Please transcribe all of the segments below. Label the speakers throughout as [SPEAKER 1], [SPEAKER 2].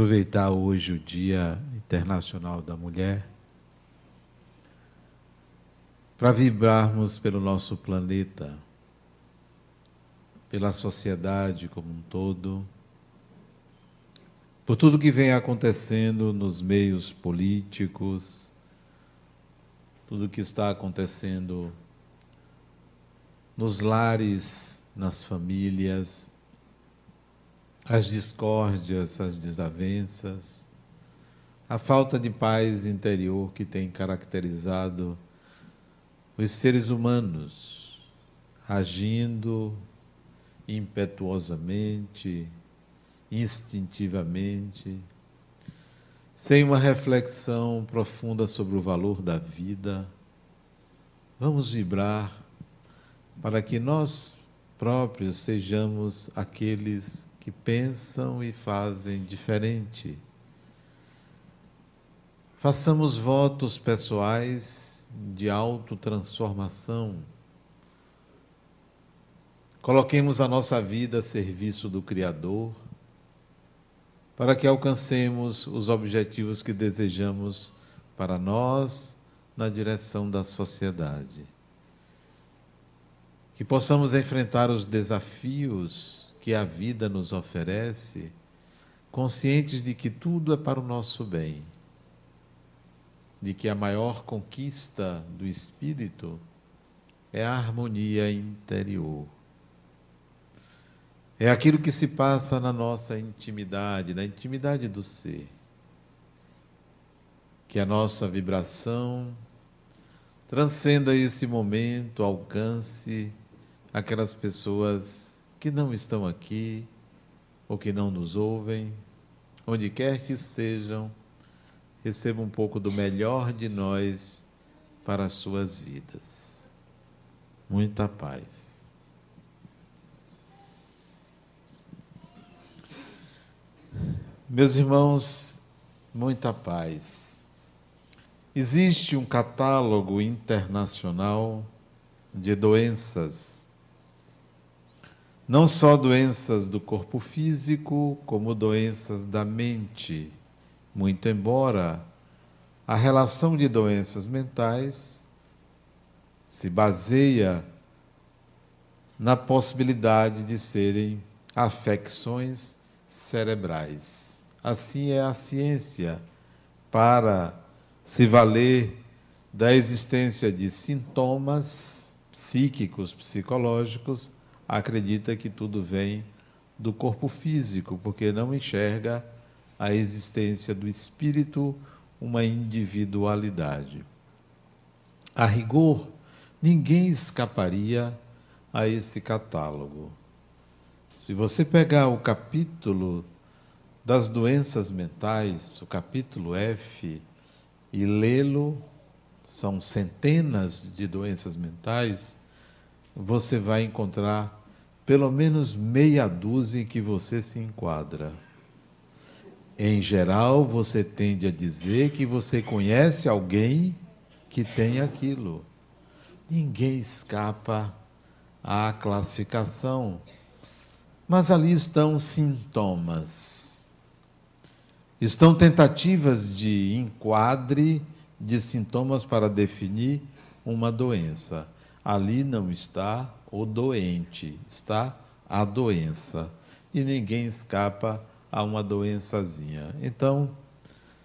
[SPEAKER 1] aproveitar hoje o Dia Internacional da Mulher para vibrarmos pelo nosso planeta, pela sociedade como um todo, por tudo que vem acontecendo nos meios políticos, tudo que está acontecendo nos lares, nas famílias, as discórdias, as desavenças, a falta de paz interior que tem caracterizado os seres humanos, agindo impetuosamente, instintivamente, sem uma reflexão profunda sobre o valor da vida. Vamos vibrar para que nós próprios sejamos aqueles que pensam e fazem diferente. Façamos votos pessoais de autotransformação. Coloquemos a nossa vida a serviço do Criador, para que alcancemos os objetivos que desejamos para nós na direção da sociedade. Que possamos enfrentar os desafios que a vida nos oferece, conscientes de que tudo é para o nosso bem, de que a maior conquista do espírito é a harmonia interior. É aquilo que se passa na nossa intimidade, na intimidade do ser. Que a nossa vibração transcenda esse momento, alcance aquelas pessoas que não estão aqui ou que não nos ouvem, onde quer que estejam, recebam um pouco do melhor de nós para as suas vidas. Muita paz. Meus irmãos, muita paz. Existe um catálogo internacional de doenças não só doenças do corpo físico, como doenças da mente. Muito embora a relação de doenças mentais se baseia na possibilidade de serem afecções cerebrais. Assim é a ciência para se valer da existência de sintomas psíquicos, psicológicos acredita que tudo vem do corpo físico, porque não enxerga a existência do espírito, uma individualidade. A rigor, ninguém escaparia a esse catálogo. Se você pegar o capítulo das doenças mentais, o capítulo F, e lê-lo, são centenas de doenças mentais, você vai encontrar pelo menos meia dúzia em que você se enquadra. Em geral, você tende a dizer que você conhece alguém que tem aquilo. Ninguém escapa à classificação. Mas ali estão sintomas. Estão tentativas de enquadre de sintomas para definir uma doença. Ali não está o doente, está a doença. E ninguém escapa a uma doençazinha. Então,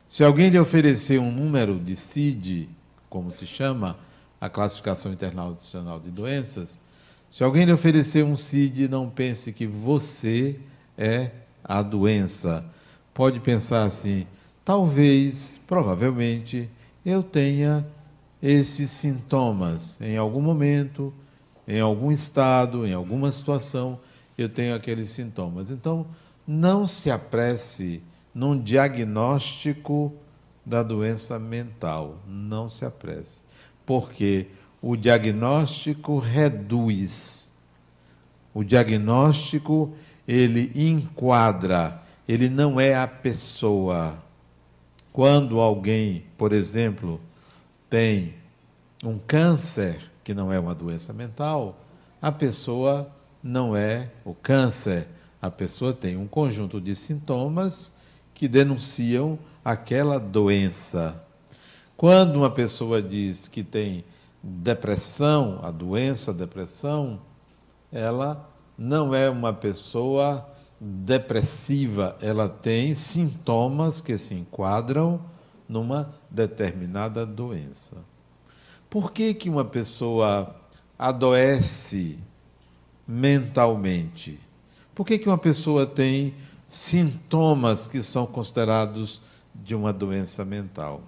[SPEAKER 1] se alguém lhe oferecer um número de CID, como se chama a classificação internacional de doenças, se alguém lhe oferecer um CID, não pense que você é a doença. Pode pensar assim: talvez, provavelmente, eu tenha esses sintomas em algum momento em algum estado, em alguma situação, eu tenho aqueles sintomas. Então, não se apresse num diagnóstico da doença mental. Não se apresse. Porque o diagnóstico reduz. O diagnóstico, ele enquadra, ele não é a pessoa. Quando alguém, por exemplo, tem um câncer, que não é uma doença mental, a pessoa não é o câncer. A pessoa tem um conjunto de sintomas que denunciam aquela doença. Quando uma pessoa diz que tem depressão, a doença a depressão, ela não é uma pessoa depressiva, ela tem sintomas que se enquadram numa determinada doença. Por que, que uma pessoa adoece mentalmente? Por que, que uma pessoa tem sintomas que são considerados de uma doença mental?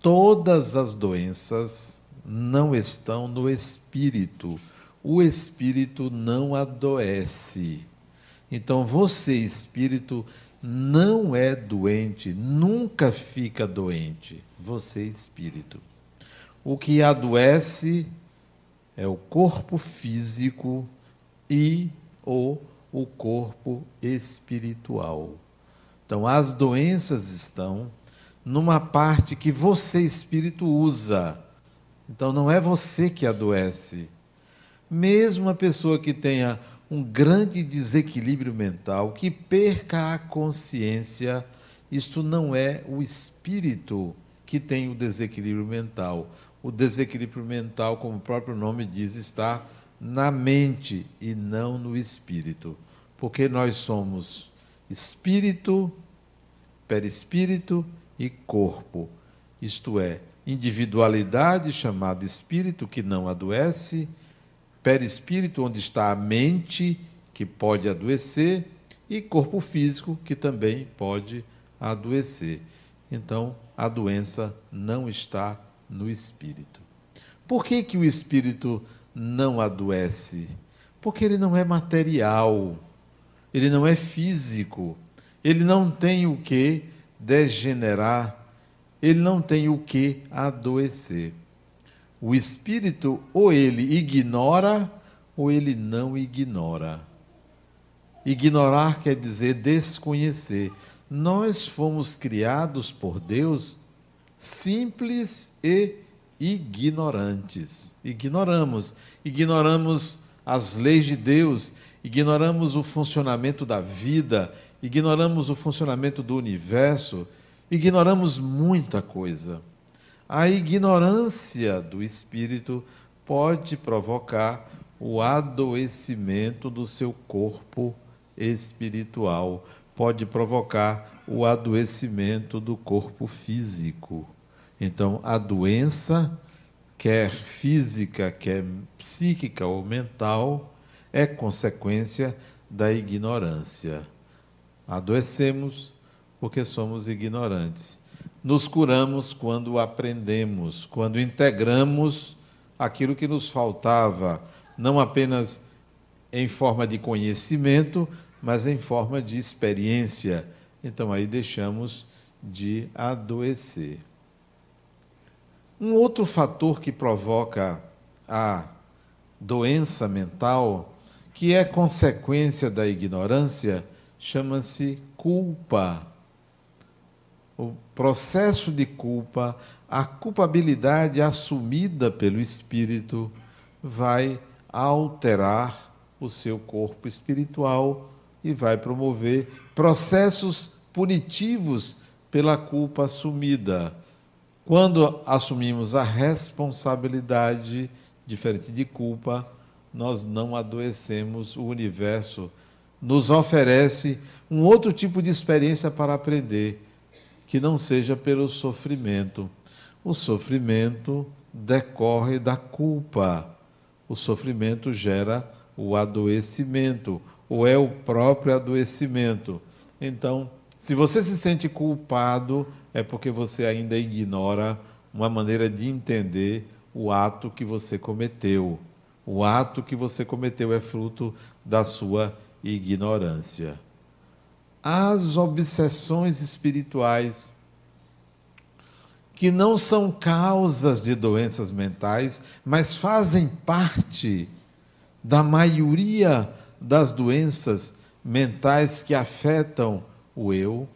[SPEAKER 1] Todas as doenças não estão no espírito. O espírito não adoece. Então, você, espírito, não é doente, nunca fica doente. Você, espírito. O que adoece é o corpo físico e ou o corpo espiritual. Então, as doenças estão numa parte que você, espírito, usa. Então, não é você que adoece. Mesmo uma pessoa que tenha um grande desequilíbrio mental, que perca a consciência, isto não é o espírito que tem o desequilíbrio mental. O desequilíbrio mental, como o próprio nome diz, está na mente e não no espírito. Porque nós somos espírito, perispírito e corpo. Isto é, individualidade chamada espírito que não adoece perispírito, onde está a mente, que pode adoecer, e corpo físico, que também pode adoecer. Então, a doença não está no espírito. Por que, que o espírito não adoece? Porque ele não é material, ele não é físico, ele não tem o que degenerar, ele não tem o que adoecer. O espírito ou ele ignora ou ele não ignora. Ignorar quer dizer desconhecer. Nós fomos criados por Deus simples e ignorantes. Ignoramos, ignoramos as leis de Deus, ignoramos o funcionamento da vida, ignoramos o funcionamento do universo, ignoramos muita coisa. A ignorância do espírito pode provocar o adoecimento do seu corpo espiritual, pode provocar o adoecimento do corpo físico. Então, a doença, quer física, quer psíquica ou mental, é consequência da ignorância. Adoecemos porque somos ignorantes nos curamos quando aprendemos, quando integramos aquilo que nos faltava, não apenas em forma de conhecimento, mas em forma de experiência. Então aí deixamos de adoecer. Um outro fator que provoca a doença mental, que é consequência da ignorância, chama-se culpa o processo de culpa, a culpabilidade assumida pelo espírito vai alterar o seu corpo espiritual e vai promover processos punitivos pela culpa assumida. Quando assumimos a responsabilidade, diferente de culpa, nós não adoecemos, o universo nos oferece um outro tipo de experiência para aprender que não seja pelo sofrimento. O sofrimento decorre da culpa. O sofrimento gera o adoecimento, ou é o próprio adoecimento. Então, se você se sente culpado, é porque você ainda ignora uma maneira de entender o ato que você cometeu. O ato que você cometeu é fruto da sua ignorância as obsessões espirituais, que não são causas de doenças mentais, mas fazem parte da maioria das doenças mentais que afetam o eu,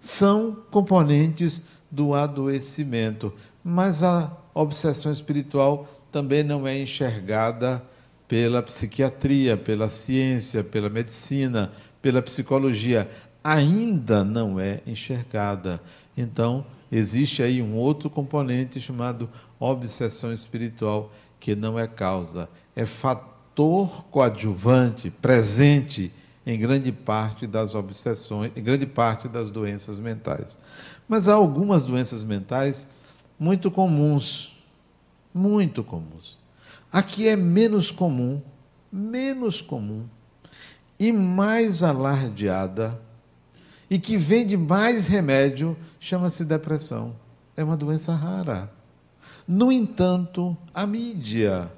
[SPEAKER 1] são componentes do adoecimento. Mas a obsessão espiritual também não é enxergada pela psiquiatria, pela ciência, pela medicina, pela psicologia, ainda não é enxergada. Então, existe aí um outro componente chamado obsessão espiritual, que não é causa, é fator coadjuvante, presente em grande parte das obsessões, em grande parte das doenças mentais. Mas há algumas doenças mentais muito comuns, muito comuns. Aqui é menos comum, menos comum e mais alardeada e que vende mais remédio, chama-se depressão. É uma doença rara. No entanto, a mídia,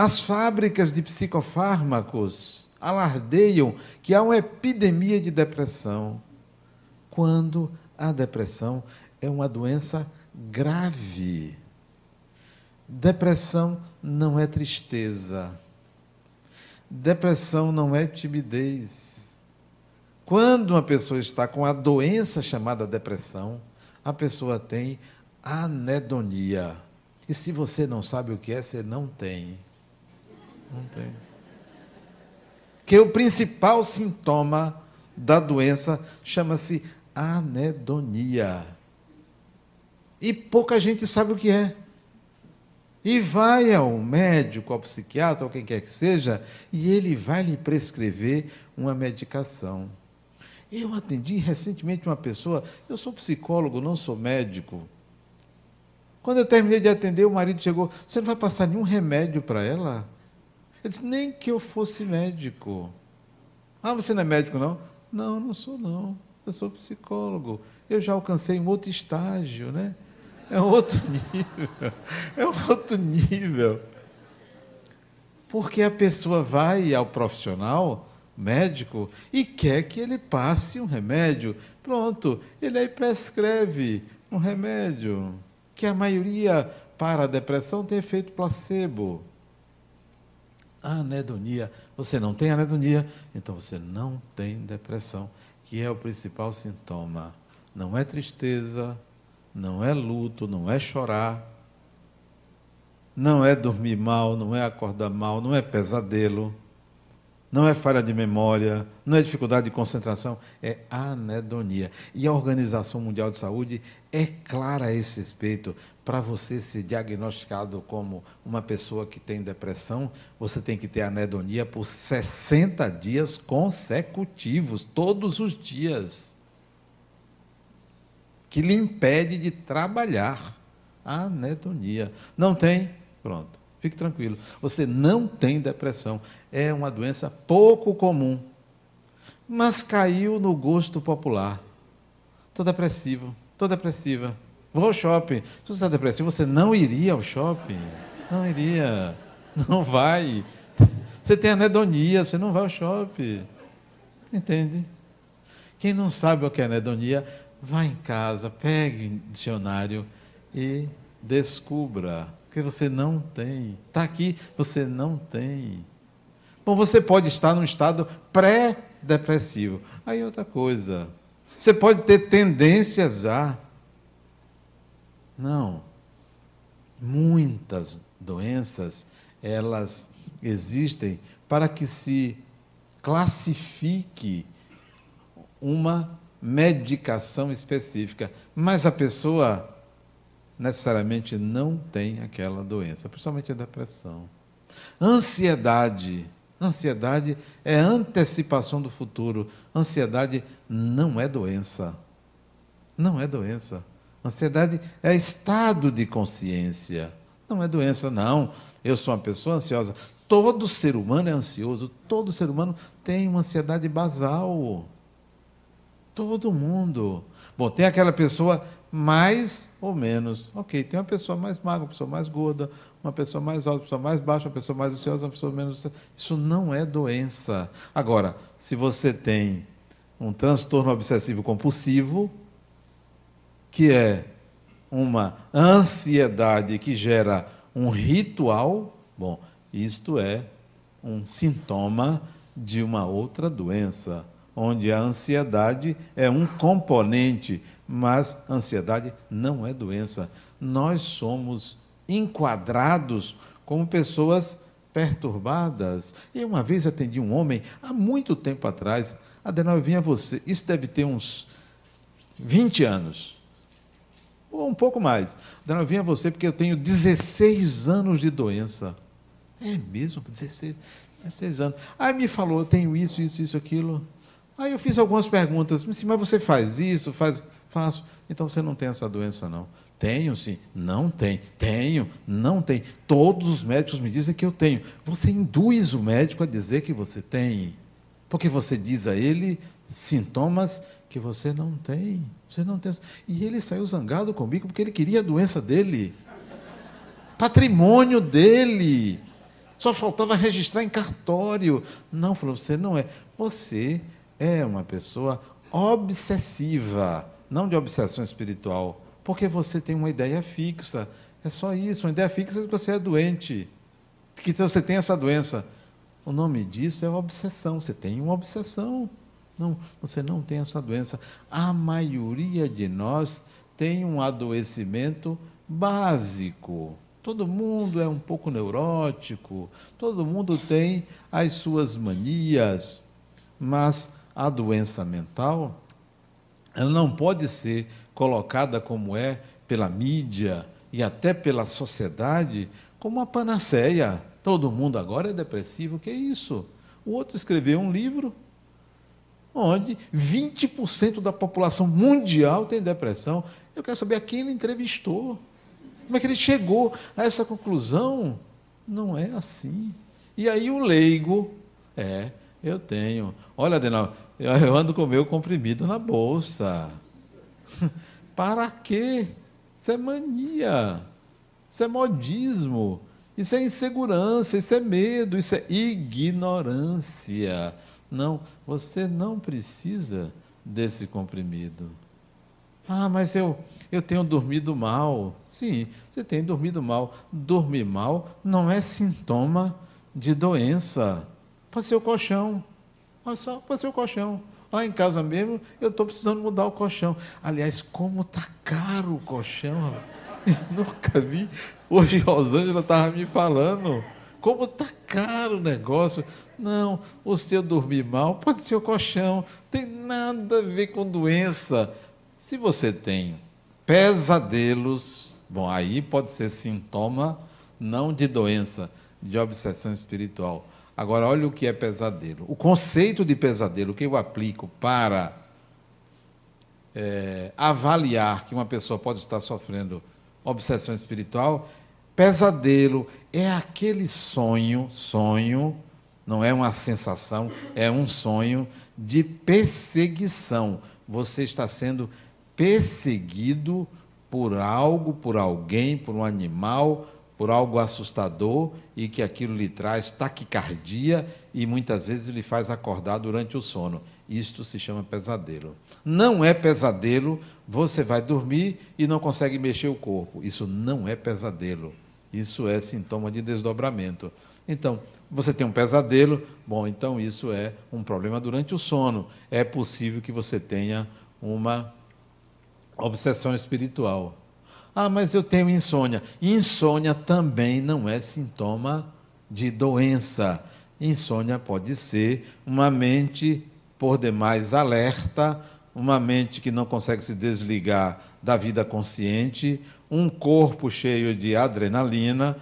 [SPEAKER 1] as fábricas de psicofármacos alardeiam que há uma epidemia de depressão, quando a depressão é uma doença grave. Depressão não é tristeza. Depressão não é timidez. Quando uma pessoa está com a doença chamada depressão, a pessoa tem anedonia. E se você não sabe o que é, você não tem. Não tem. Que o principal sintoma da doença chama-se anedonia. E pouca gente sabe o que é. E vai ao médico, ao psiquiatra, ou quem quer que seja, e ele vai lhe prescrever uma medicação. Eu atendi recentemente uma pessoa, eu sou psicólogo, não sou médico. Quando eu terminei de atender, o marido chegou: Você não vai passar nenhum remédio para ela? Eu disse: Nem que eu fosse médico. Ah, você não é médico, não? Não, não sou, não. Eu sou psicólogo. Eu já alcancei um outro estágio, né? É outro nível. É outro nível. Porque a pessoa vai ao profissional, médico, e quer que ele passe um remédio. Pronto, ele aí prescreve um remédio. Que a maioria para a depressão tem efeito placebo. Anedonia. Você não tem anedonia, então você não tem depressão, que é o principal sintoma. Não é tristeza, não é luto, não é chorar, não é dormir mal, não é acordar mal, não é pesadelo, não é falha de memória, não é dificuldade de concentração, é anedonia. E a Organização Mundial de Saúde é clara a esse respeito. Para você ser diagnosticado como uma pessoa que tem depressão, você tem que ter anedonia por 60 dias consecutivos, todos os dias que lhe impede de trabalhar. A anedonia. Não tem? Pronto. Fique tranquilo. Você não tem depressão. É uma doença pouco comum. Mas caiu no gosto popular. Estou depressivo. Estou depressiva. Vou ao shopping. Se você está depressivo, você não iria ao shopping. Não iria. Não vai. Você tem anedonia, você não vai ao shopping. Entende? Quem não sabe o que é anedonia, Vá em casa, pegue um dicionário e descubra. Porque você não tem. Está aqui, você não tem. Bom, você pode estar num estado pré-depressivo. Aí outra coisa. Você pode ter tendências a. Não. Muitas doenças, elas existem para que se classifique uma medicação específica, mas a pessoa necessariamente não tem aquela doença, principalmente a depressão. Ansiedade. Ansiedade é antecipação do futuro. Ansiedade não é doença. Não é doença. Ansiedade é estado de consciência. Não é doença, não. Eu sou uma pessoa ansiosa. Todo ser humano é ansioso. Todo ser humano tem uma ansiedade basal. Todo mundo. Bom, tem aquela pessoa mais ou menos. Ok, tem uma pessoa mais magra, uma pessoa mais gorda, uma pessoa mais alta, uma pessoa mais baixa, uma pessoa mais ansiosa, uma pessoa menos. Isso não é doença. Agora, se você tem um transtorno obsessivo compulsivo, que é uma ansiedade que gera um ritual, bom, isto é um sintoma de uma outra doença onde a ansiedade é um componente, mas ansiedade não é doença. Nós somos enquadrados como pessoas perturbadas. E uma vez atendi um homem, há muito tempo atrás, Adenal, eu vim a você, isso deve ter uns 20 anos, ou um pouco mais. Adenal, eu vim a você porque eu tenho 16 anos de doença. É mesmo? 16, 16 anos. Aí me falou, eu tenho isso, isso, isso, aquilo. Aí eu fiz algumas perguntas, mas você faz isso, faz, faço. Então você não tem essa doença, não. Tenho sim. Não tem. Tenho. Não tem. Todos os médicos me dizem que eu tenho. Você induz o médico a dizer que você tem. Porque você diz a ele sintomas que você não tem. Você não tem. E ele saiu zangado comigo porque ele queria a doença dele. Patrimônio dele. Só faltava registrar em cartório. Não, falou, você não é. Você é uma pessoa obsessiva, não de obsessão espiritual porque você tem uma ideia fixa. É só isso, uma ideia fixa é que você é doente, que você tem essa doença. O nome disso é obsessão. Você tem uma obsessão. Não, você não tem essa doença. A maioria de nós tem um adoecimento básico. Todo mundo é um pouco neurótico, todo mundo tem as suas manias, mas a doença mental ela não pode ser colocada como é pela mídia e até pela sociedade como uma panaceia. Todo mundo agora é depressivo, que é isso? O outro escreveu um livro onde 20% da população mundial tem depressão. Eu quero saber a quem ele entrevistou. Como é que ele chegou a essa conclusão? Não é assim. E aí o leigo, é, eu tenho. Olha, Adenal, eu ando com o meu comprimido na bolsa. Para quê? Isso é mania, isso é modismo, isso é insegurança, isso é medo, isso é ignorância. Não, você não precisa desse comprimido. Ah, mas eu, eu tenho dormido mal. Sim, você tem dormido mal. Dormir mal não é sintoma de doença. Ser o colchão. Pode ser o colchão. Lá em casa mesmo, eu estou precisando mudar o colchão. Aliás, como está caro o colchão. Nunca vi. Hoje Rosângela estava me falando. Como está caro o negócio. Não, o seu dormir mal pode ser o colchão. Tem nada a ver com doença. Se você tem pesadelos, bom, aí pode ser sintoma não de doença, de obsessão espiritual. Agora, olha o que é pesadelo. O conceito de pesadelo que eu aplico para é, avaliar que uma pessoa pode estar sofrendo obsessão espiritual, pesadelo é aquele sonho, sonho, não é uma sensação, é um sonho de perseguição. Você está sendo perseguido por algo, por alguém, por um animal, por algo assustador e que aquilo lhe traz taquicardia e muitas vezes lhe faz acordar durante o sono. Isto se chama pesadelo. Não é pesadelo, você vai dormir e não consegue mexer o corpo. Isso não é pesadelo. Isso é sintoma de desdobramento. Então, você tem um pesadelo, bom, então isso é um problema durante o sono. É possível que você tenha uma obsessão espiritual. Ah, mas eu tenho insônia. Insônia também não é sintoma de doença. Insônia pode ser uma mente por demais alerta, uma mente que não consegue se desligar da vida consciente, um corpo cheio de adrenalina,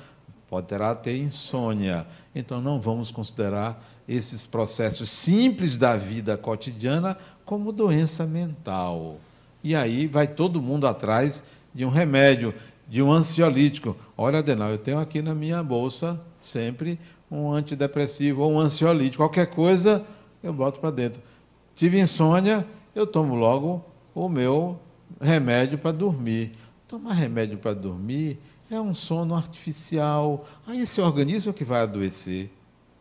[SPEAKER 1] poderá ter insônia. Então não vamos considerar esses processos simples da vida cotidiana como doença mental. E aí vai todo mundo atrás de um remédio, de um ansiolítico. Olha, Adenal, eu tenho aqui na minha bolsa sempre um antidepressivo ou um ansiolítico. Qualquer coisa eu boto para dentro. Tive insônia, eu tomo logo o meu remédio para dormir. Tomar remédio para dormir é um sono artificial. Aí esse organismo é que vai adoecer.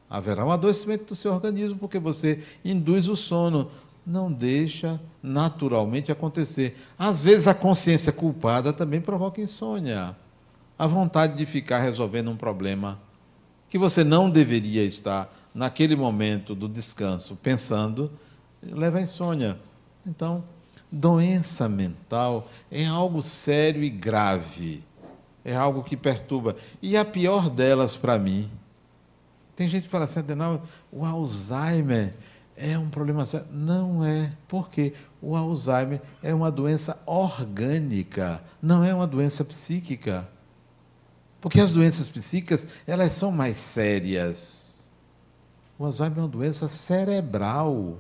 [SPEAKER 1] Haverá um adoecimento do seu organismo porque você induz o sono não deixa naturalmente acontecer. Às vezes a consciência culpada também provoca insônia. A vontade de ficar resolvendo um problema que você não deveria estar naquele momento do descanso pensando, leva à insônia. Então, doença mental é algo sério e grave. É algo que perturba. E a pior delas para mim Tem gente que fala assim, Adenal, o Alzheimer é um problema sério. Não é. Por quê? O Alzheimer é uma doença orgânica, não é uma doença psíquica. Porque as doenças psíquicas, elas são mais sérias. O Alzheimer é uma doença cerebral.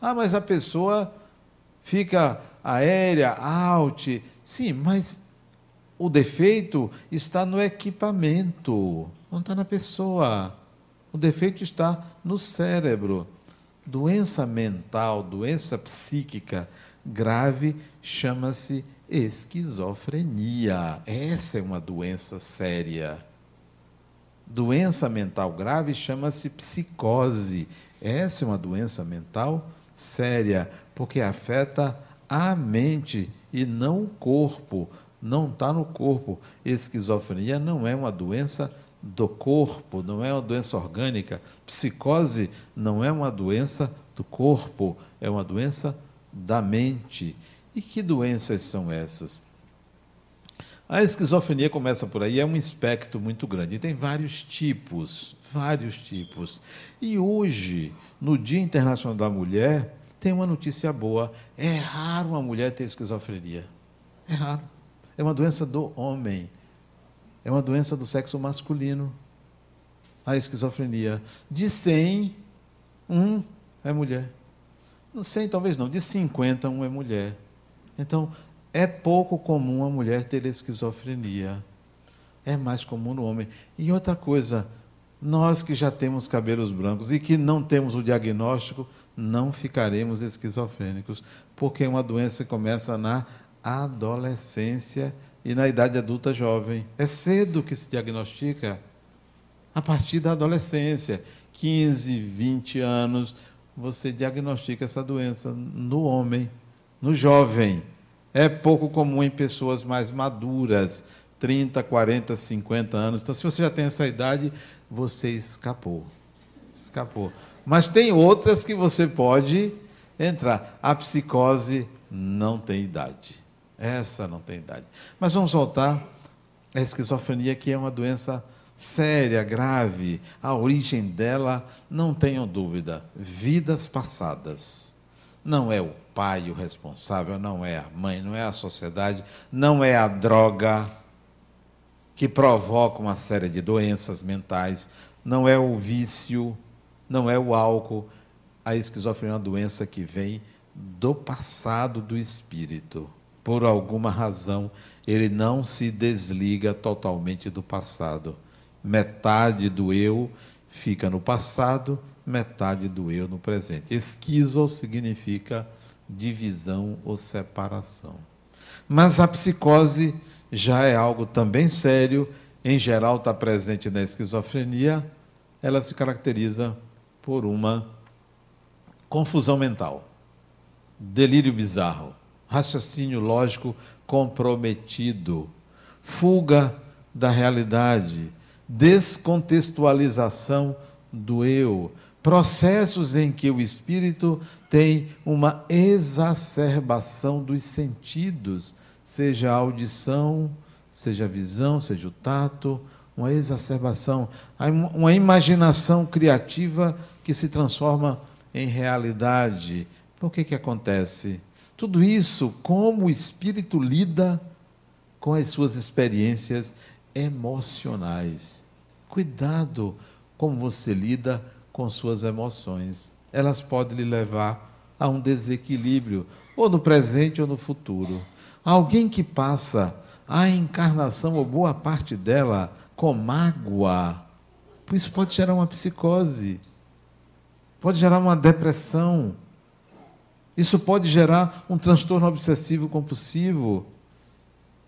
[SPEAKER 1] Ah, mas a pessoa fica aérea, out. Sim, mas o defeito está no equipamento, não está na pessoa. O defeito está no cérebro. Doença mental, doença psíquica grave chama-se esquizofrenia. Essa é uma doença séria. Doença mental grave chama-se psicose. Essa é uma doença mental séria, porque afeta a mente e não o corpo. Não está no corpo. Esquizofrenia não é uma doença do corpo, não é uma doença orgânica. Psicose não é uma doença do corpo, é uma doença da mente. E que doenças são essas? A esquizofrenia começa por aí, é um espectro muito grande. E tem vários tipos, vários tipos. E hoje, no Dia Internacional da Mulher, tem uma notícia boa. É raro uma mulher ter esquizofrenia. É raro. É uma doença do homem. É uma doença do sexo masculino. A esquizofrenia. De 100, um é mulher. 100 talvez não, de 50, um é mulher. Então, é pouco comum a mulher ter esquizofrenia. É mais comum no homem. E outra coisa, nós que já temos cabelos brancos e que não temos o diagnóstico, não ficaremos esquizofrênicos, porque uma doença começa na adolescência e na idade adulta jovem. É cedo que se diagnostica. A partir da adolescência, 15, 20 anos, você diagnostica essa doença no homem no jovem. É pouco comum em pessoas mais maduras, 30, 40, 50 anos. Então, se você já tem essa idade, você escapou. Escapou. Mas tem outras que você pode entrar. A psicose não tem idade. Essa não tem idade. Mas vamos voltar à esquizofrenia, que é uma doença séria, grave. A origem dela, não tenham dúvida, vidas passadas. Não é o pai o responsável, não é a mãe, não é a sociedade, não é a droga que provoca uma série de doenças mentais, não é o vício, não é o álcool. A esquizofrenia é uma doença que vem do passado do espírito. Por alguma razão, ele não se desliga totalmente do passado. Metade do eu fica no passado, metade do eu no presente. Esquizo significa divisão ou separação. Mas a psicose já é algo também sério, em geral está presente na esquizofrenia, ela se caracteriza por uma confusão mental, delírio bizarro, raciocínio lógico comprometido, fuga da realidade, descontextualização do eu, processos em que o espírito tem uma exacerbação dos sentidos, seja a audição, seja a visão, seja o tato, uma exacerbação, uma imaginação criativa que se transforma em realidade. Por que que acontece? Tudo isso, como o espírito lida com as suas experiências emocionais. Cuidado como você lida com suas emoções. Elas podem lhe levar a um desequilíbrio, ou no presente ou no futuro. Alguém que passa a encarnação, ou boa parte dela, com mágoa, isso pode gerar uma psicose, pode gerar uma depressão, isso pode gerar um transtorno obsessivo compulsivo,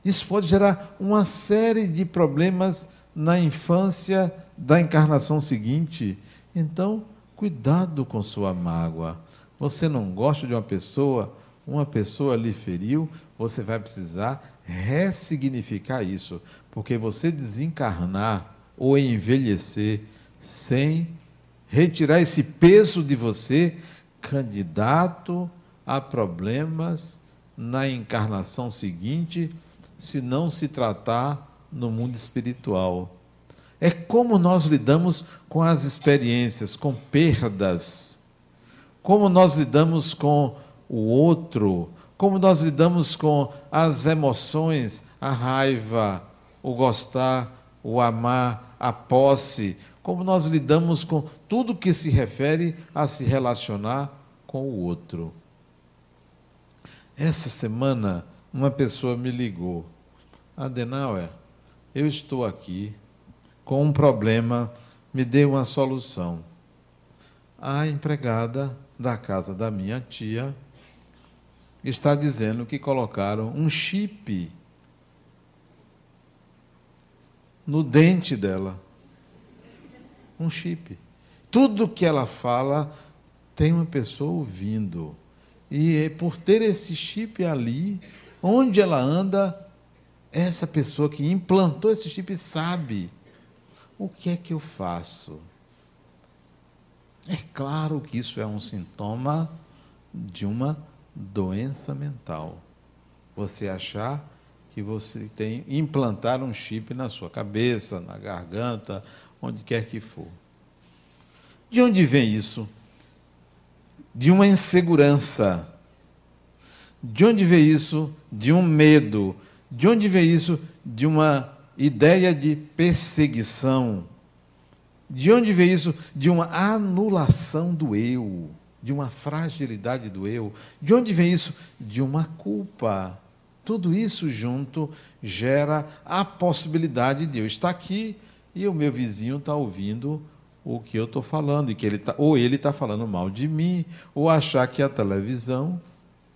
[SPEAKER 1] isso pode gerar uma série de problemas na infância da encarnação seguinte. Então, cuidado com sua mágoa. Você não gosta de uma pessoa, uma pessoa lhe feriu, você vai precisar ressignificar isso, porque você desencarnar ou envelhecer sem retirar esse peso de você, candidato a problemas na encarnação seguinte, se não se tratar no mundo espiritual. É como nós lidamos com as experiências, com perdas, como nós lidamos com o outro, como nós lidamos com as emoções, a raiva, o gostar, o amar, a posse, como nós lidamos com tudo que se refere a se relacionar com o outro. Essa semana, uma pessoa me ligou. Adenauer, eu estou aqui com um problema, me dê uma solução. A empregada da casa da minha tia está dizendo que colocaram um chip no dente dela. Um chip. Tudo que ela fala tem uma pessoa ouvindo. E é por ter esse chip ali, onde ela anda, essa pessoa que implantou esse chip sabe o que é que eu faço. É claro que isso é um sintoma de uma doença mental. Você achar que você tem implantar um chip na sua cabeça, na garganta, onde quer que for. De onde vem isso? De uma insegurança. De onde vem isso? De um medo. De onde vem isso? De uma ideia de perseguição. De onde vem isso? De uma anulação do eu, de uma fragilidade do eu. De onde vem isso? De uma culpa. Tudo isso junto gera a possibilidade de eu estar aqui e o meu vizinho está ouvindo o que eu estou falando, e que ele tá, ou ele está falando mal de mim, ou achar que a televisão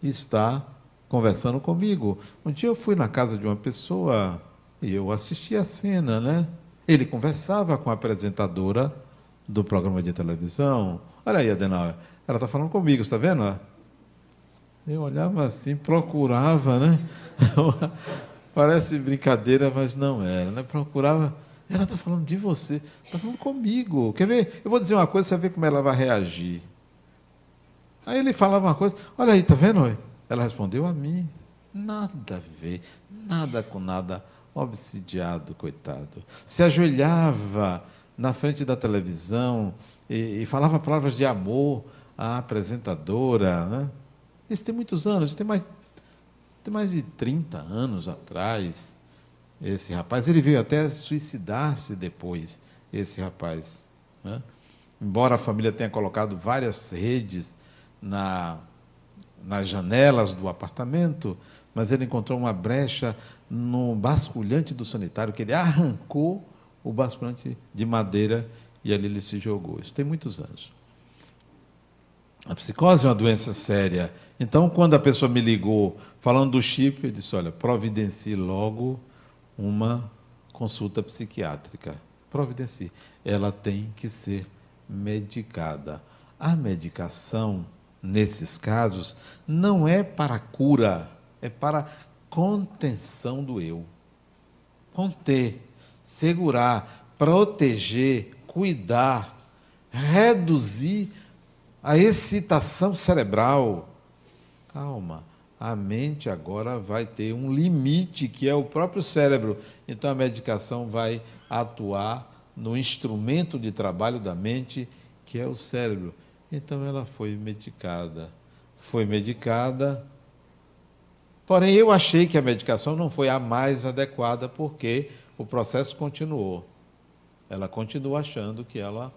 [SPEAKER 1] está conversando comigo. Um dia eu fui na casa de uma pessoa e eu assisti a cena, né? Ele conversava com a apresentadora do programa de televisão. Olha aí, Adenauer, ela está falando comigo, está vendo? Eu olhava assim, procurava, né? Parece brincadeira, mas não era, né? Procurava. Ela está falando de você, está falando comigo. Quer ver? Eu vou dizer uma coisa, você vai ver como ela vai reagir. Aí ele falava uma coisa, olha aí, está vendo? Ela respondeu a mim. Nada a ver, nada com nada, obsidiado, coitado. Se ajoelhava na frente da televisão e, e falava palavras de amor à apresentadora. Né? Isso tem muitos anos, tem mais, tem mais de 30 anos atrás. Esse rapaz, ele veio até suicidar-se depois, esse rapaz. Né? Embora a família tenha colocado várias redes na, nas janelas do apartamento, mas ele encontrou uma brecha no basculhante do sanitário, que ele arrancou o basculante de madeira e ali ele se jogou. Isso tem muitos anos. A psicose é uma doença séria. Então, quando a pessoa me ligou falando do chip, eu disse: olha, providencie logo uma consulta psiquiátrica. Providencie. Ela tem que ser medicada. A medicação, nesses casos, não é para cura, é para contenção do eu. Conter, segurar, proteger, cuidar, reduzir a excitação cerebral. Calma, a mente agora vai ter um limite que é o próprio cérebro. Então a medicação vai atuar no instrumento de trabalho da mente, que é o cérebro. Então ela foi medicada. Foi medicada. Porém, eu achei que a medicação não foi a mais adequada porque o processo continuou. Ela continua achando que ela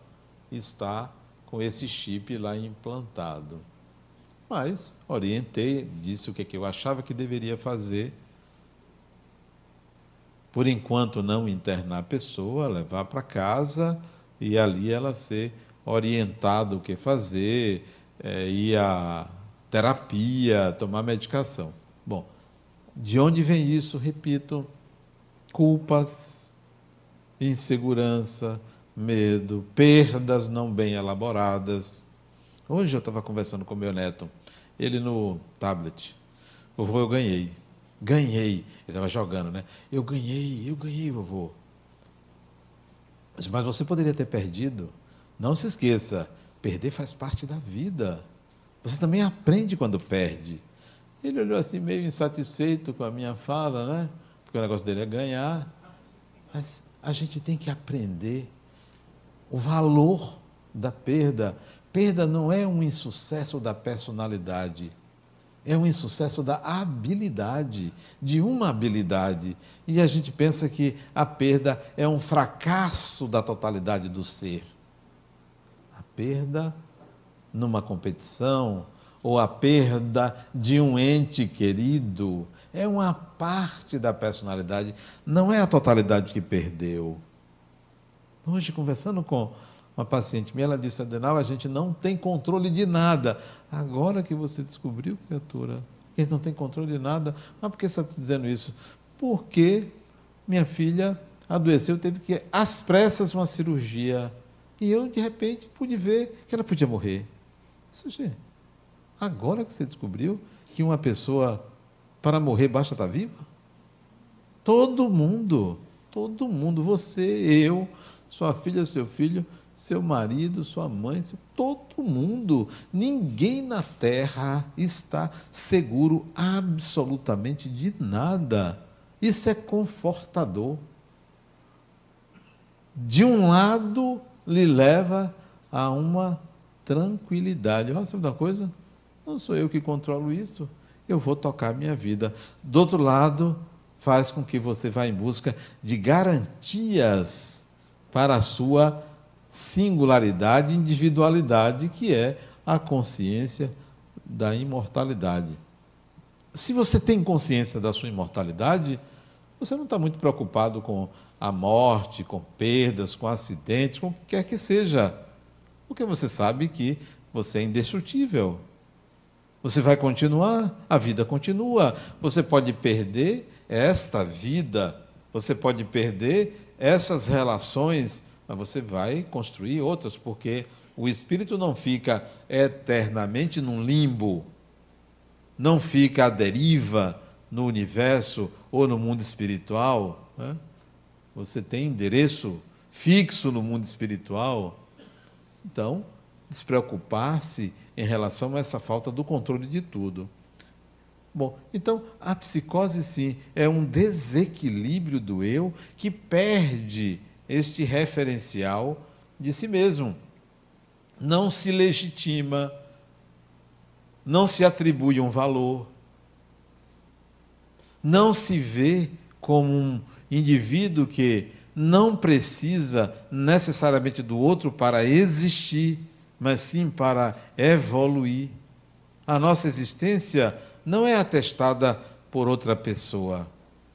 [SPEAKER 1] está com esse chip lá implantado. Mas orientei, disse o que, é que eu achava que deveria fazer. Por enquanto, não internar a pessoa, levar para casa e ali ela ser orientada o que fazer, é, ir à terapia, tomar medicação. Bom, de onde vem isso? Repito, culpas, insegurança, medo, perdas não bem elaboradas. Hoje eu estava conversando com meu neto, ele no tablet. Vovô, eu ganhei. Ganhei. Ele estava jogando, né? Eu ganhei, eu ganhei, vovô. Mas você poderia ter perdido. Não se esqueça, perder faz parte da vida. Você também aprende quando perde. Ele olhou assim, meio insatisfeito com a minha fala, né? Porque o negócio dele é ganhar. Mas a gente tem que aprender o valor da perda. Perda não é um insucesso da personalidade, é um insucesso da habilidade, de uma habilidade. E a gente pensa que a perda é um fracasso da totalidade do ser. A perda numa competição, ou a perda de um ente querido, é uma parte da personalidade, não é a totalidade que perdeu. Hoje, conversando com uma paciente minha, ela disse: Adenal, a gente não tem controle de nada. Agora que você descobriu, criatura, que não tem controle de nada, mas por que você está dizendo isso? Porque minha filha adoeceu, teve que, às pressas, uma cirurgia. E eu, de repente, pude ver que ela podia morrer. Isso, agora que você descobriu que uma pessoa, para morrer, basta estar viva? Todo mundo, todo mundo, você, eu, sua filha, seu filho, seu marido, sua mãe, todo mundo, ninguém na terra está seguro absolutamente de nada. Isso é confortador. De um lado, lhe leva a uma tranquilidade. Olha, sabe uma coisa? Não sou eu que controlo isso. Eu vou tocar a minha vida. Do outro lado, faz com que você vá em busca de garantias para a sua singularidade, individualidade, que é a consciência da imortalidade. Se você tem consciência da sua imortalidade, você não está muito preocupado com a morte, com perdas, com acidentes, com o que quer que seja. Porque você sabe que você é indestrutível. Você vai continuar, a vida continua. Você pode perder esta vida, você pode perder essas relações, mas você vai construir outras, porque o espírito não fica eternamente num limbo, não fica à deriva no universo ou no mundo espiritual. Né? Você tem endereço fixo no mundo espiritual. Então, despreocupar-se em relação a essa falta do controle de tudo. Bom, então a psicose sim é um desequilíbrio do eu que perde este referencial de si mesmo. Não se legitima, não se atribui um valor, não se vê como um indivíduo que não precisa necessariamente do outro para existir, mas sim para evoluir. A nossa existência não é atestada por outra pessoa.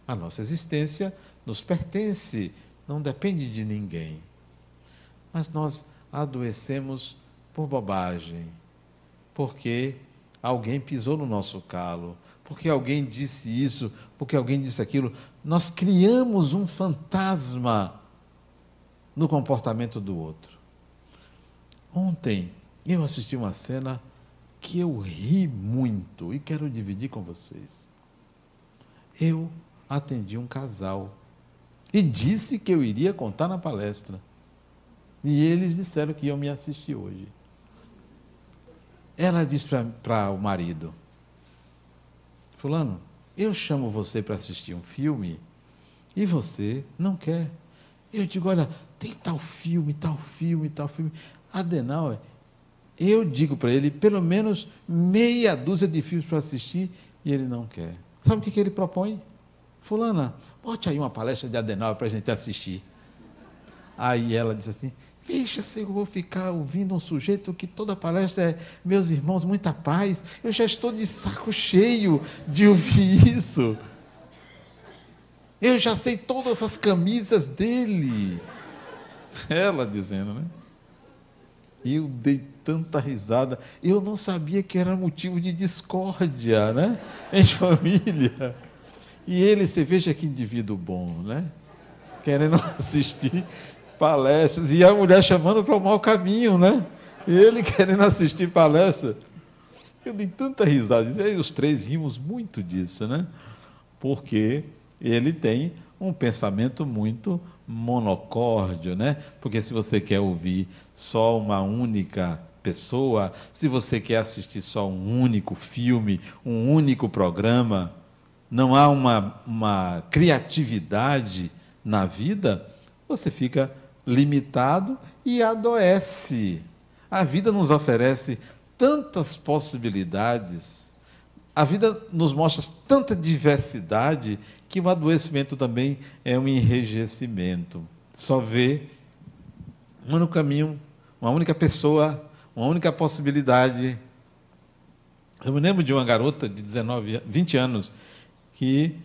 [SPEAKER 1] A nossa existência nos pertence, não depende de ninguém. Mas nós adoecemos por bobagem, porque alguém pisou no nosso calo, porque alguém disse isso, porque alguém disse aquilo. Nós criamos um fantasma no comportamento do outro. Ontem eu assisti uma cena que eu ri muito e quero dividir com vocês. Eu atendi um casal e disse que eu iria contar na palestra. E eles disseram que iam me assistir hoje. Ela disse para o marido: Fulano, eu chamo você para assistir um filme e você não quer. Eu digo: olha, tem tal filme, tal filme, tal filme. Adenauer, eu digo para ele pelo menos meia dúzia de filmes para assistir e ele não quer. Sabe o que, que ele propõe? Fulana, bote aí uma palestra de Adenauer para a gente assistir. Aí ela diz assim: Veja se eu vou ficar ouvindo um sujeito que toda palestra é meus irmãos, muita paz. Eu já estou de saco cheio de ouvir isso. Eu já sei todas as camisas dele. Ela dizendo, né? Eu dei tanta risada. Eu não sabia que era motivo de discórdia, né? Em família. E ele, você veja que indivíduo bom, né? Querendo assistir palestras, e a mulher chamando para o mau caminho, né? Ele querendo assistir palestra. Eu dei tanta risada. E aí os três rimos muito disso, né? Porque ele tem um pensamento muito monocórdio, né? Porque se você quer ouvir só uma única pessoa, se você quer assistir só um único filme, um único programa, não há uma, uma criatividade na vida, você fica limitado e adoece. A vida nos oferece tantas possibilidades, a vida nos mostra tanta diversidade que o adoecimento também é um enrijecimento. Só vê um único caminho, uma única pessoa, uma única possibilidade. Eu me lembro de uma garota de 19, 20 anos que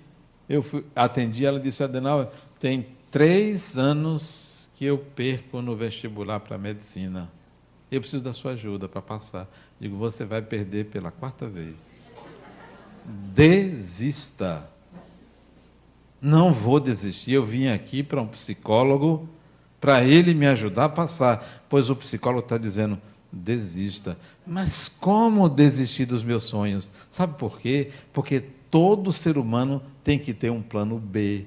[SPEAKER 1] eu fui, atendi, ela disse, Adenauer, tem três anos que eu perco no vestibular para medicina. Eu preciso da sua ajuda para passar. Digo, você vai perder pela quarta vez. Desista. Não vou desistir. Eu vim aqui para um psicólogo para ele me ajudar a passar. Pois o psicólogo está dizendo: desista. Mas como desistir dos meus sonhos? Sabe por quê? Porque todo ser humano tem que ter um plano B,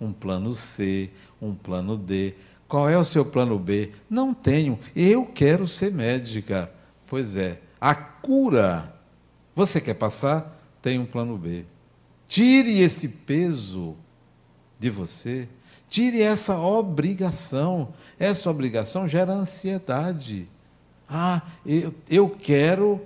[SPEAKER 1] um plano C, um plano D. Qual é o seu plano B? Não tenho. Eu quero ser médica. Pois é, a cura. Você quer passar? Tem um plano B. Tire esse peso de você. Tire essa obrigação. Essa obrigação gera ansiedade. Ah, eu, eu quero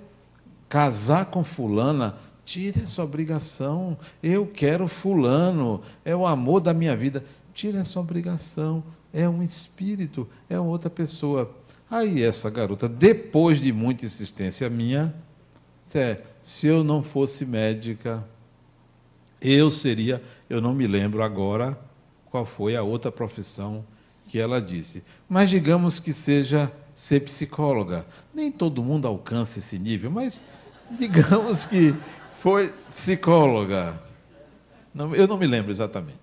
[SPEAKER 1] casar com fulana. Tire essa obrigação. Eu quero fulano. É o amor da minha vida. Tire essa obrigação é um espírito, é outra pessoa. Aí essa garota, depois de muita insistência minha, é, se eu não fosse médica, eu seria, eu não me lembro agora qual foi a outra profissão que ela disse. Mas digamos que seja ser psicóloga. Nem todo mundo alcança esse nível, mas digamos que foi psicóloga. Não, eu não me lembro exatamente.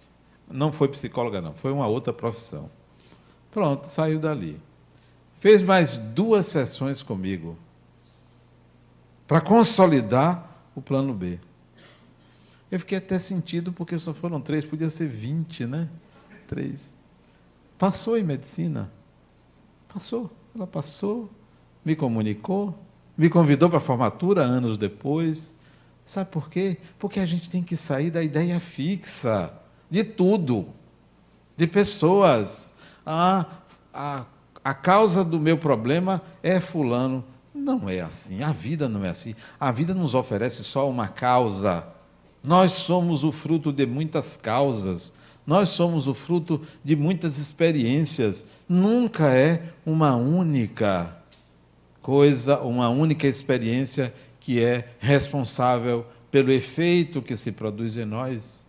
[SPEAKER 1] Não foi psicóloga, não, foi uma outra profissão. Pronto, saiu dali. Fez mais duas sessões comigo para consolidar o plano B. Eu fiquei até sentido porque só foram três, podia ser vinte, né? Três. Passou em medicina. Passou. Ela passou, me comunicou, me convidou para a formatura anos depois. Sabe por quê? Porque a gente tem que sair da ideia fixa de tudo, de pessoas ah, a, a causa do meu problema é Fulano. Não é assim, a vida não é assim. A vida nos oferece só uma causa. Nós somos o fruto de muitas causas, nós somos o fruto de muitas experiências. Nunca é uma única coisa, uma única experiência que é responsável pelo efeito que se produz em nós.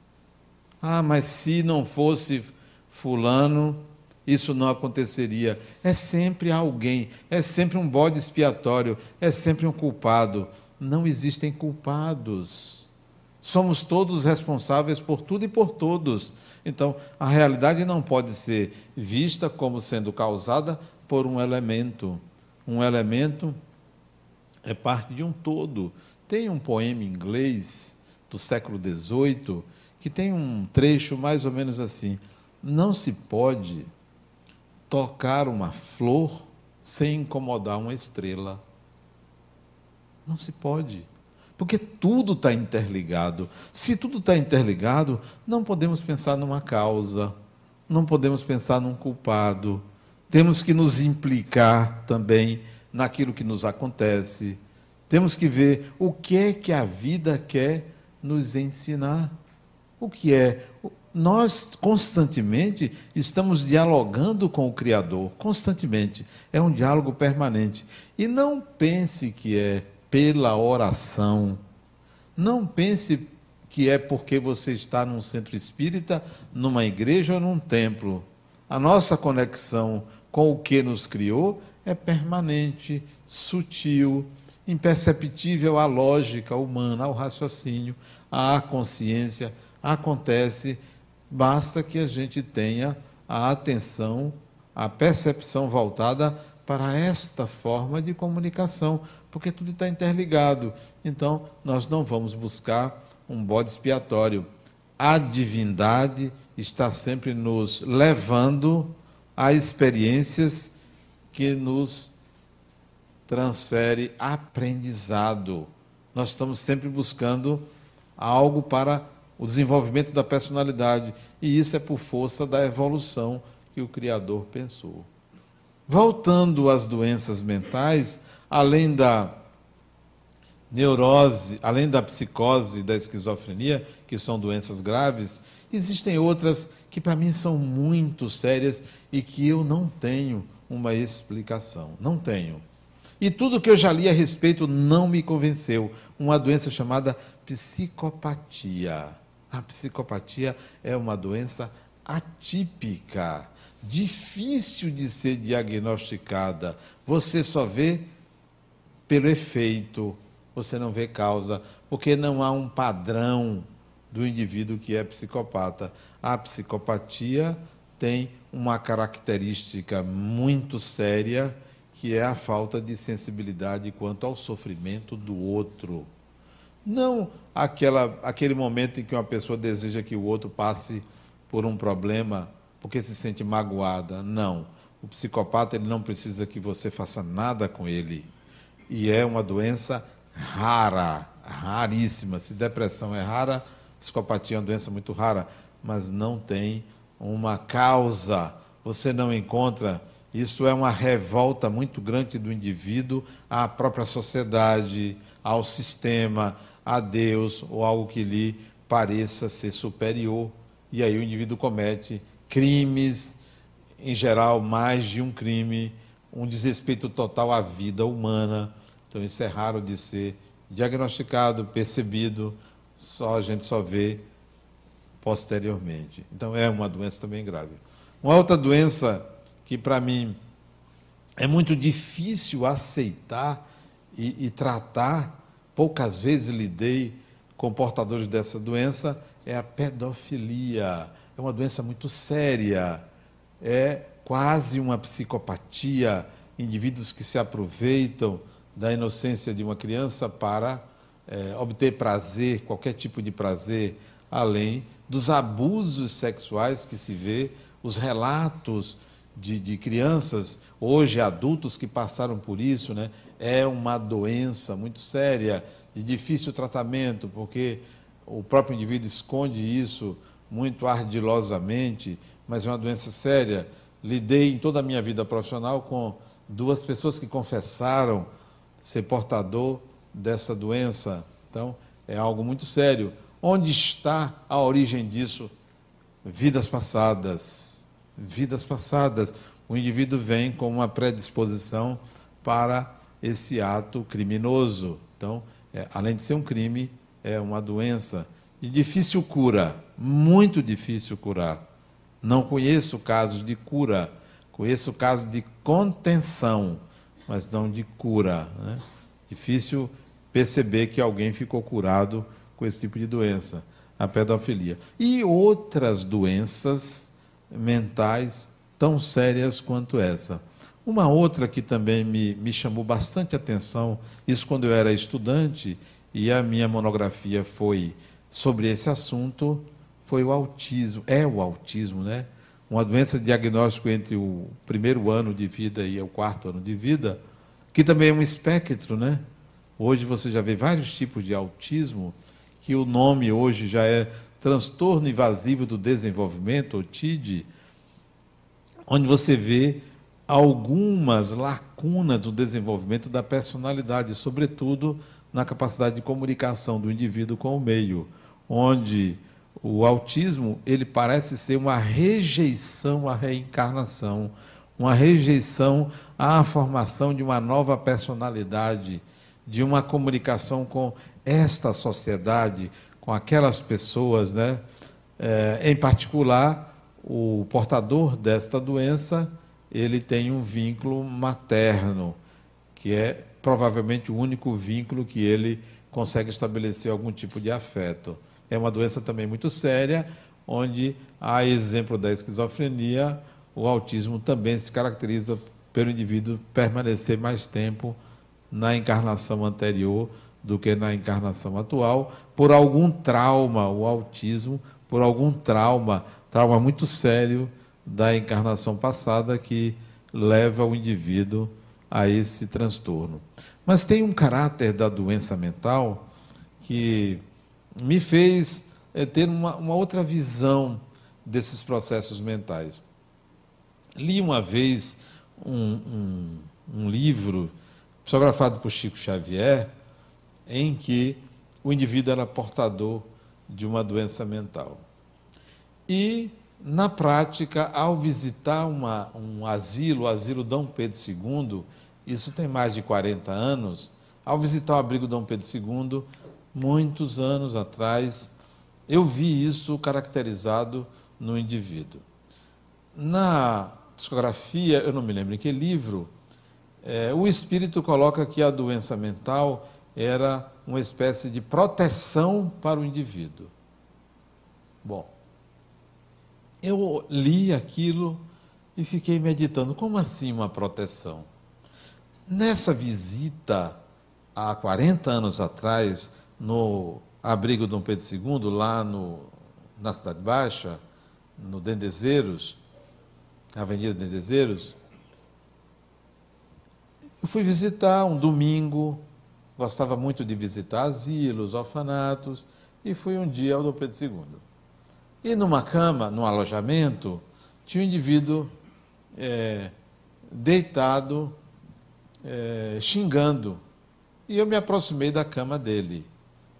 [SPEAKER 1] Ah, mas se não fosse Fulano, isso não aconteceria. É sempre alguém, é sempre um bode expiatório, é sempre um culpado. Não existem culpados. Somos todos responsáveis por tudo e por todos. Então, a realidade não pode ser vista como sendo causada por um elemento. Um elemento é parte de um todo. Tem um poema inglês do século XVIII que tem um trecho mais ou menos assim: Não se pode tocar uma flor sem incomodar uma estrela. Não se pode. Porque tudo está interligado. Se tudo está interligado, não podemos pensar numa causa, não podemos pensar num culpado. Temos que nos implicar também naquilo que nos acontece. Temos que ver o que é que a vida quer nos ensinar. O que é nós constantemente estamos dialogando com o Criador, constantemente. É um diálogo permanente. E não pense que é pela oração. Não pense que é porque você está num centro espírita, numa igreja ou num templo. A nossa conexão com o que nos criou é permanente, sutil, imperceptível à lógica humana, ao raciocínio, à consciência. Acontece basta que a gente tenha a atenção, a percepção voltada para esta forma de comunicação, porque tudo está interligado. Então, nós não vamos buscar um bode expiatório. A divindade está sempre nos levando a experiências que nos transfere aprendizado. Nós estamos sempre buscando algo para o desenvolvimento da personalidade. E isso é por força da evolução que o Criador pensou. Voltando às doenças mentais, além da neurose, além da psicose e da esquizofrenia, que são doenças graves, existem outras que para mim são muito sérias e que eu não tenho uma explicação. Não tenho. E tudo que eu já li a respeito não me convenceu. Uma doença chamada psicopatia. A psicopatia é uma doença atípica, difícil de ser diagnosticada. Você só vê pelo efeito, você não vê causa, porque não há um padrão do indivíduo que é psicopata. A psicopatia tem uma característica muito séria que é a falta de sensibilidade quanto ao sofrimento do outro. Não aquela, aquele momento em que uma pessoa deseja que o outro passe por um problema porque se sente magoada. Não. O psicopata ele não precisa que você faça nada com ele. E é uma doença rara, raríssima. Se depressão é rara, psicopatia é uma doença muito rara, mas não tem uma causa. Você não encontra isso é uma revolta muito grande do indivíduo à própria sociedade, ao sistema, a Deus ou algo que lhe pareça ser superior. E aí o indivíduo comete crimes, em geral, mais de um crime, um desrespeito total à vida humana. Então isso é raro de ser diagnosticado, percebido, só a gente só vê posteriormente. Então é uma doença também grave. Uma outra doença que para mim é muito difícil aceitar e, e, tratar, poucas vezes lidei com portadores dessa doença, é a pedofilia. É uma doença muito séria, é quase uma psicopatia, indivíduos que se aproveitam da inocência de uma criança para é, obter prazer, qualquer tipo de prazer, além dos abusos sexuais que se vê, os relatos de, de crianças, hoje adultos que passaram por isso, né? é uma doença muito séria, de difícil tratamento, porque o próprio indivíduo esconde isso muito ardilosamente, mas é uma doença séria. Lidei em toda a minha vida profissional com duas pessoas que confessaram ser portador dessa doença. Então, é algo muito sério. Onde está a origem disso? Vidas passadas vidas passadas. O indivíduo vem com uma predisposição para esse ato criminoso. Então, é, além de ser um crime, é uma doença de difícil cura, muito difícil curar. Não conheço casos de cura, conheço casos de contenção, mas não de cura. Né? Difícil perceber que alguém ficou curado com esse tipo de doença, a pedofilia. E outras doenças mentais tão sérias quanto essa. Uma outra que também me, me chamou bastante atenção, isso quando eu era estudante, e a minha monografia foi sobre esse assunto, foi o autismo. É o autismo, né? Uma doença de diagnóstico entre o primeiro ano de vida e o quarto ano de vida, que também é um espectro, né? Hoje você já vê vários tipos de autismo, que o nome hoje já é transtorno invasivo do desenvolvimento, ou TID, onde você vê algumas lacunas do desenvolvimento da personalidade, sobretudo na capacidade de comunicação do indivíduo com o meio, onde o autismo ele parece ser uma rejeição à reencarnação, uma rejeição à formação de uma nova personalidade, de uma comunicação com esta sociedade, com aquelas pessoas, né? É, em particular, o portador desta doença ele tem um vínculo materno, que é provavelmente o único vínculo que ele consegue estabelecer algum tipo de afeto. É uma doença também muito séria, onde, a exemplo da esquizofrenia, o autismo também se caracteriza pelo indivíduo permanecer mais tempo na encarnação anterior do que na encarnação atual, por algum trauma, o autismo, por algum trauma, trauma muito sério da encarnação passada que leva o indivíduo a esse transtorno. Mas tem um caráter da doença mental que me fez é, ter uma, uma outra visão desses processos mentais. Li uma vez um, um, um livro psicografado por Chico Xavier, em que o indivíduo era portador de uma doença mental. E, na prática, ao visitar uma, um asilo, o asilo Dom Pedro II, isso tem mais de 40 anos, ao visitar o abrigo Dom Pedro II, muitos anos atrás, eu vi isso caracterizado no indivíduo. Na psicografia, eu não me lembro em que livro, é, o espírito coloca que a doença mental era uma espécie de proteção para o indivíduo. Bom, eu li aquilo e fiquei meditando: como assim uma proteção? Nessa visita, há 40 anos atrás, no abrigo Dom Pedro II, lá no, na Cidade Baixa, no Dendezeiros, Avenida Dendezeiros, eu fui visitar um domingo, gostava muito de visitar asilos, orfanatos, e fui um dia ao Dom Pedro II. E numa cama, num alojamento, tinha um indivíduo é, deitado, é, xingando. E eu me aproximei da cama dele.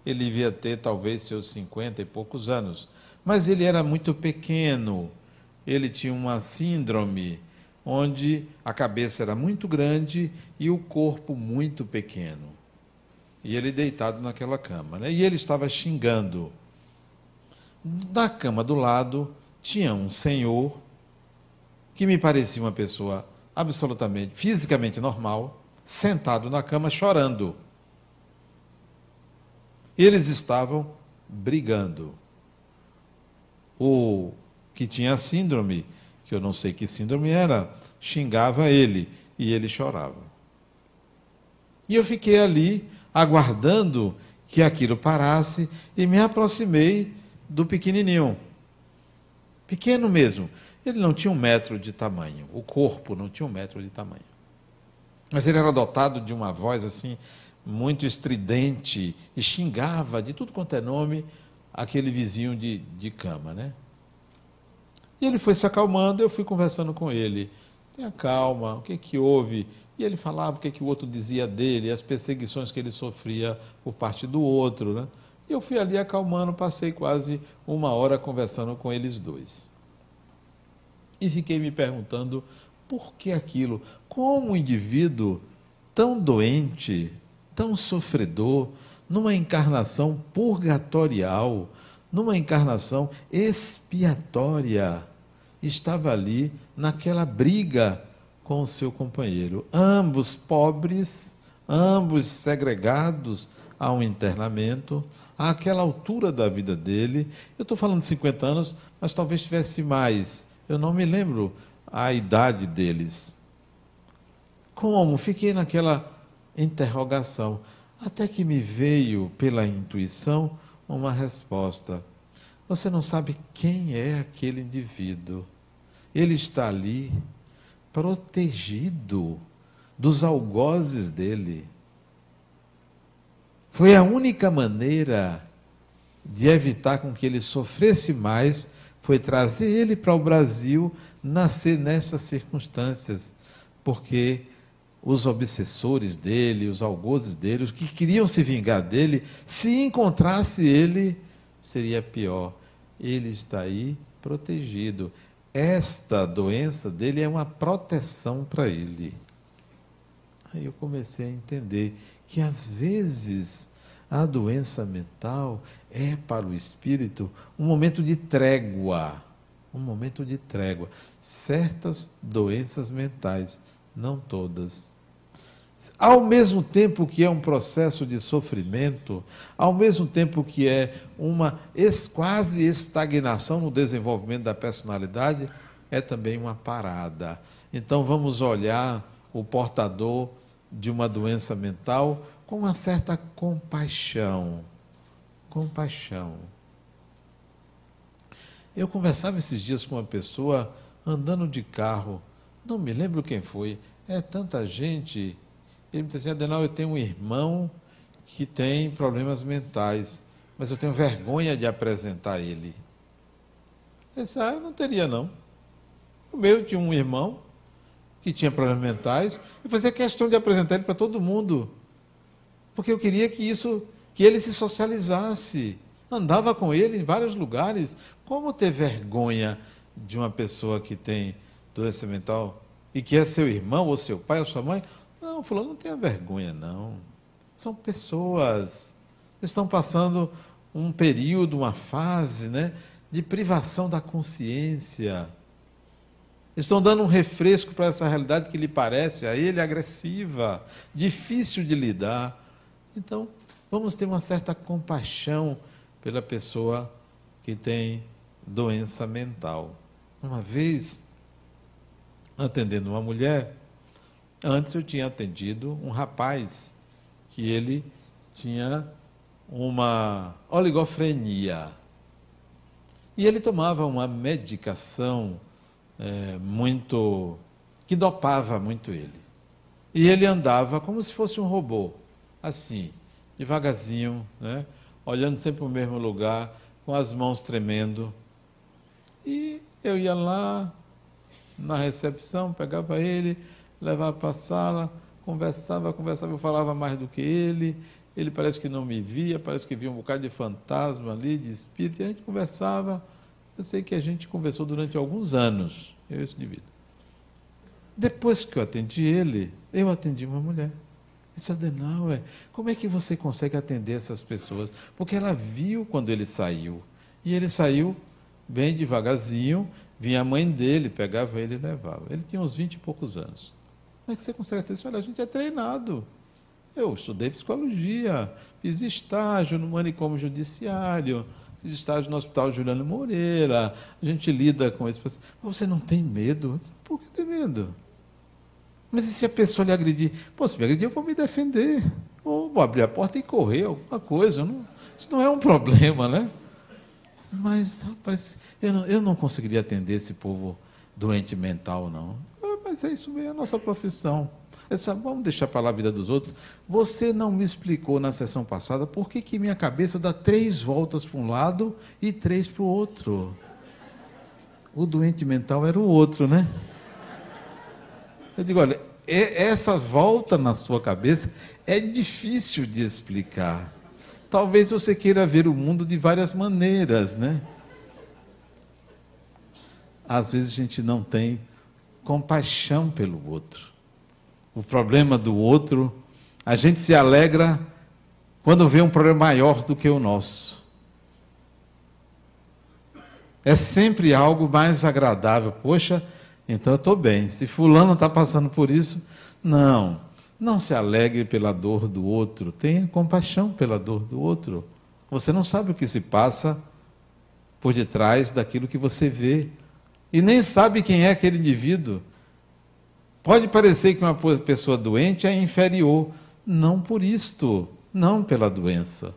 [SPEAKER 1] Ele devia ter talvez seus cinquenta e poucos anos, mas ele era muito pequeno. Ele tinha uma síndrome onde a cabeça era muito grande e o corpo muito pequeno. E ele deitado naquela cama. Né? E ele estava xingando. Na cama do lado tinha um senhor que me parecia uma pessoa absolutamente, fisicamente normal, sentado na cama chorando. Eles estavam brigando. O que tinha síndrome que eu não sei que síndrome era, xingava ele e ele chorava. E eu fiquei ali aguardando que aquilo parasse e me aproximei do pequenininho. Pequeno mesmo. Ele não tinha um metro de tamanho, o corpo não tinha um metro de tamanho. Mas ele era dotado de uma voz assim, muito estridente, e xingava de tudo quanto é nome aquele vizinho de, de cama, né? E ele foi se acalmando, eu fui conversando com ele. Tenha calma, o que que houve? E ele falava o que que o outro dizia dele, as perseguições que ele sofria por parte do outro, né? E eu fui ali acalmando, passei quase uma hora conversando com eles dois. E fiquei me perguntando por que aquilo? Como um indivíduo tão doente, tão sofredor, numa encarnação purgatorial, numa encarnação expiatória, estava ali naquela briga com o seu companheiro. Ambos pobres, ambos segregados a um internamento, àquela altura da vida dele. Eu estou falando de 50 anos, mas talvez tivesse mais. Eu não me lembro a idade deles. Como? Fiquei naquela interrogação. Até que me veio pela intuição uma resposta. Você não sabe quem é aquele indivíduo. Ele está ali protegido dos algozes dele. Foi a única maneira de evitar com que ele sofresse mais, foi trazer ele para o Brasil, nascer nessas circunstâncias, porque os obsessores dele, os algozes dele, os que queriam se vingar dele, se encontrasse ele, seria pior. Ele está aí protegido esta doença dele é uma proteção para ele. Aí eu comecei a entender que às vezes a doença mental é para o espírito um momento de trégua, um momento de trégua. Certas doenças mentais, não todas, ao mesmo tempo que é um processo de sofrimento, ao mesmo tempo que é uma quase estagnação no desenvolvimento da personalidade, é também uma parada. Então vamos olhar o portador de uma doença mental com uma certa compaixão. Compaixão. Eu conversava esses dias com uma pessoa andando de carro, não me lembro quem foi, é tanta gente ele me disse assim, Adenal, eu tenho um irmão que tem problemas mentais, mas eu tenho vergonha de apresentar ele. Eu disse, ah, eu não teria não. O meu tinha um irmão que tinha problemas mentais, e fazia questão de apresentar ele para todo mundo. Porque eu queria que isso, que ele se socializasse. Andava com ele em vários lugares. Como ter vergonha de uma pessoa que tem doença mental e que é seu irmão, ou seu pai, ou sua mãe? Não, fulano não tenha vergonha, não. São pessoas. Estão passando um período, uma fase, né, de privação da consciência. Estão dando um refresco para essa realidade que lhe parece a ele agressiva, difícil de lidar. Então, vamos ter uma certa compaixão pela pessoa que tem doença mental. Uma vez, atendendo uma mulher, antes eu tinha atendido um rapaz que ele tinha uma oligofrenia. E ele tomava uma medicação é, muito. que dopava muito ele. E ele andava como se fosse um robô, assim, devagarzinho, né? olhando sempre para o mesmo lugar, com as mãos tremendo. E eu ia lá na recepção, pegava ele, levava para a sala, conversava, conversava, eu falava mais do que ele. Ele parece que não me via, parece que via um bocado de fantasma ali, de espírito, e a gente conversava. Eu sei que a gente conversou durante alguns anos, eu e esse indivíduo. Depois que eu atendi ele, eu atendi uma mulher. Disse, Adenauer, como é que você consegue atender essas pessoas? Porque ela viu quando ele saiu. E ele saiu bem devagarzinho, vinha a mãe dele, pegava ele e levava. Ele tinha uns vinte e poucos anos. Como é que você consegue isso? Olha, a gente é treinado. Eu estudei psicologia, fiz estágio no manicômio judiciário, Fiz estágio no Hospital Juliano Moreira, a gente lida com isso. Você não tem medo? Por que tem medo? Mas e se a pessoa lhe agredir? Pô, se me agredir, eu vou me defender. Ou vou abrir a porta e correr, alguma coisa. Não, isso não é um problema, né? Mas, rapaz, eu não, eu não conseguiria atender esse povo doente mental, não. Mas é isso mesmo, é a nossa profissão. Essa, vamos deixar para lá a vida dos outros. Você não me explicou na sessão passada por que, que minha cabeça dá três voltas para um lado e três para o outro. O doente mental era o outro, né? Eu digo, olha, essa volta na sua cabeça é difícil de explicar. Talvez você queira ver o mundo de várias maneiras, né? Às vezes a gente não tem compaixão pelo outro o problema do outro. A gente se alegra quando vê um problema maior do que o nosso. É sempre algo mais agradável. Poxa, então eu estou bem. Se fulano está passando por isso, não. Não se alegre pela dor do outro. Tenha compaixão pela dor do outro. Você não sabe o que se passa por detrás daquilo que você vê. E nem sabe quem é aquele indivíduo. Pode parecer que uma pessoa doente é inferior, não por isto, não pela doença.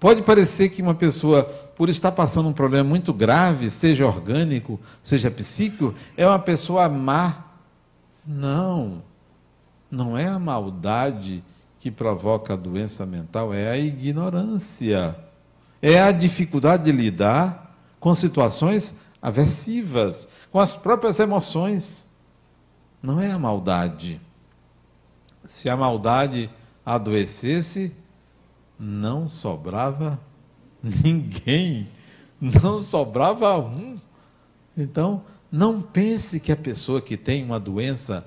[SPEAKER 1] Pode parecer que uma pessoa, por estar passando um problema muito grave, seja orgânico, seja psíquico, é uma pessoa má. Não. Não é a maldade que provoca a doença mental, é a ignorância. É a dificuldade de lidar com situações aversivas, com as próprias emoções não é a maldade. Se a maldade adoecesse, não sobrava ninguém, não sobrava um. Então, não pense que a pessoa que tem uma doença,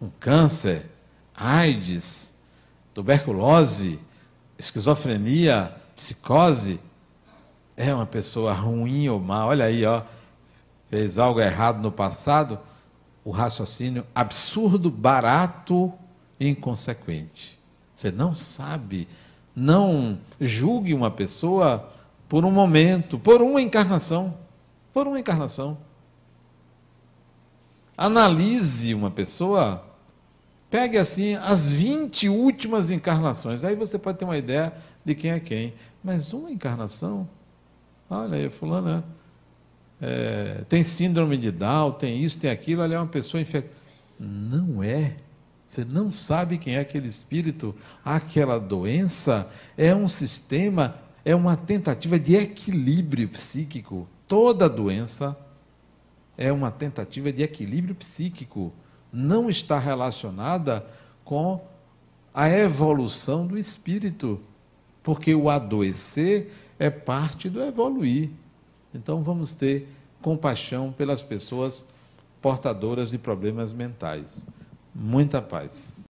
[SPEAKER 1] um câncer, AIDS, tuberculose, esquizofrenia, psicose, é uma pessoa ruim ou má. Olha aí, ó, fez algo errado no passado, o raciocínio absurdo, barato e inconsequente. Você não sabe, não julgue uma pessoa por um momento, por uma encarnação. Por uma encarnação. Analise uma pessoa, pegue assim as 20 últimas encarnações, aí você pode ter uma ideia de quem é quem. Mas uma encarnação, olha aí, fulano, é é, tem síndrome de Down, tem isso, tem aquilo, ela é uma pessoa infectada. Não é. Você não sabe quem é aquele espírito. Aquela doença é um sistema, é uma tentativa de equilíbrio psíquico. Toda doença é uma tentativa de equilíbrio psíquico, não está relacionada com a evolução do espírito, porque o adoecer é parte do evoluir. Então vamos ter compaixão pelas pessoas portadoras de problemas mentais. Muita paz.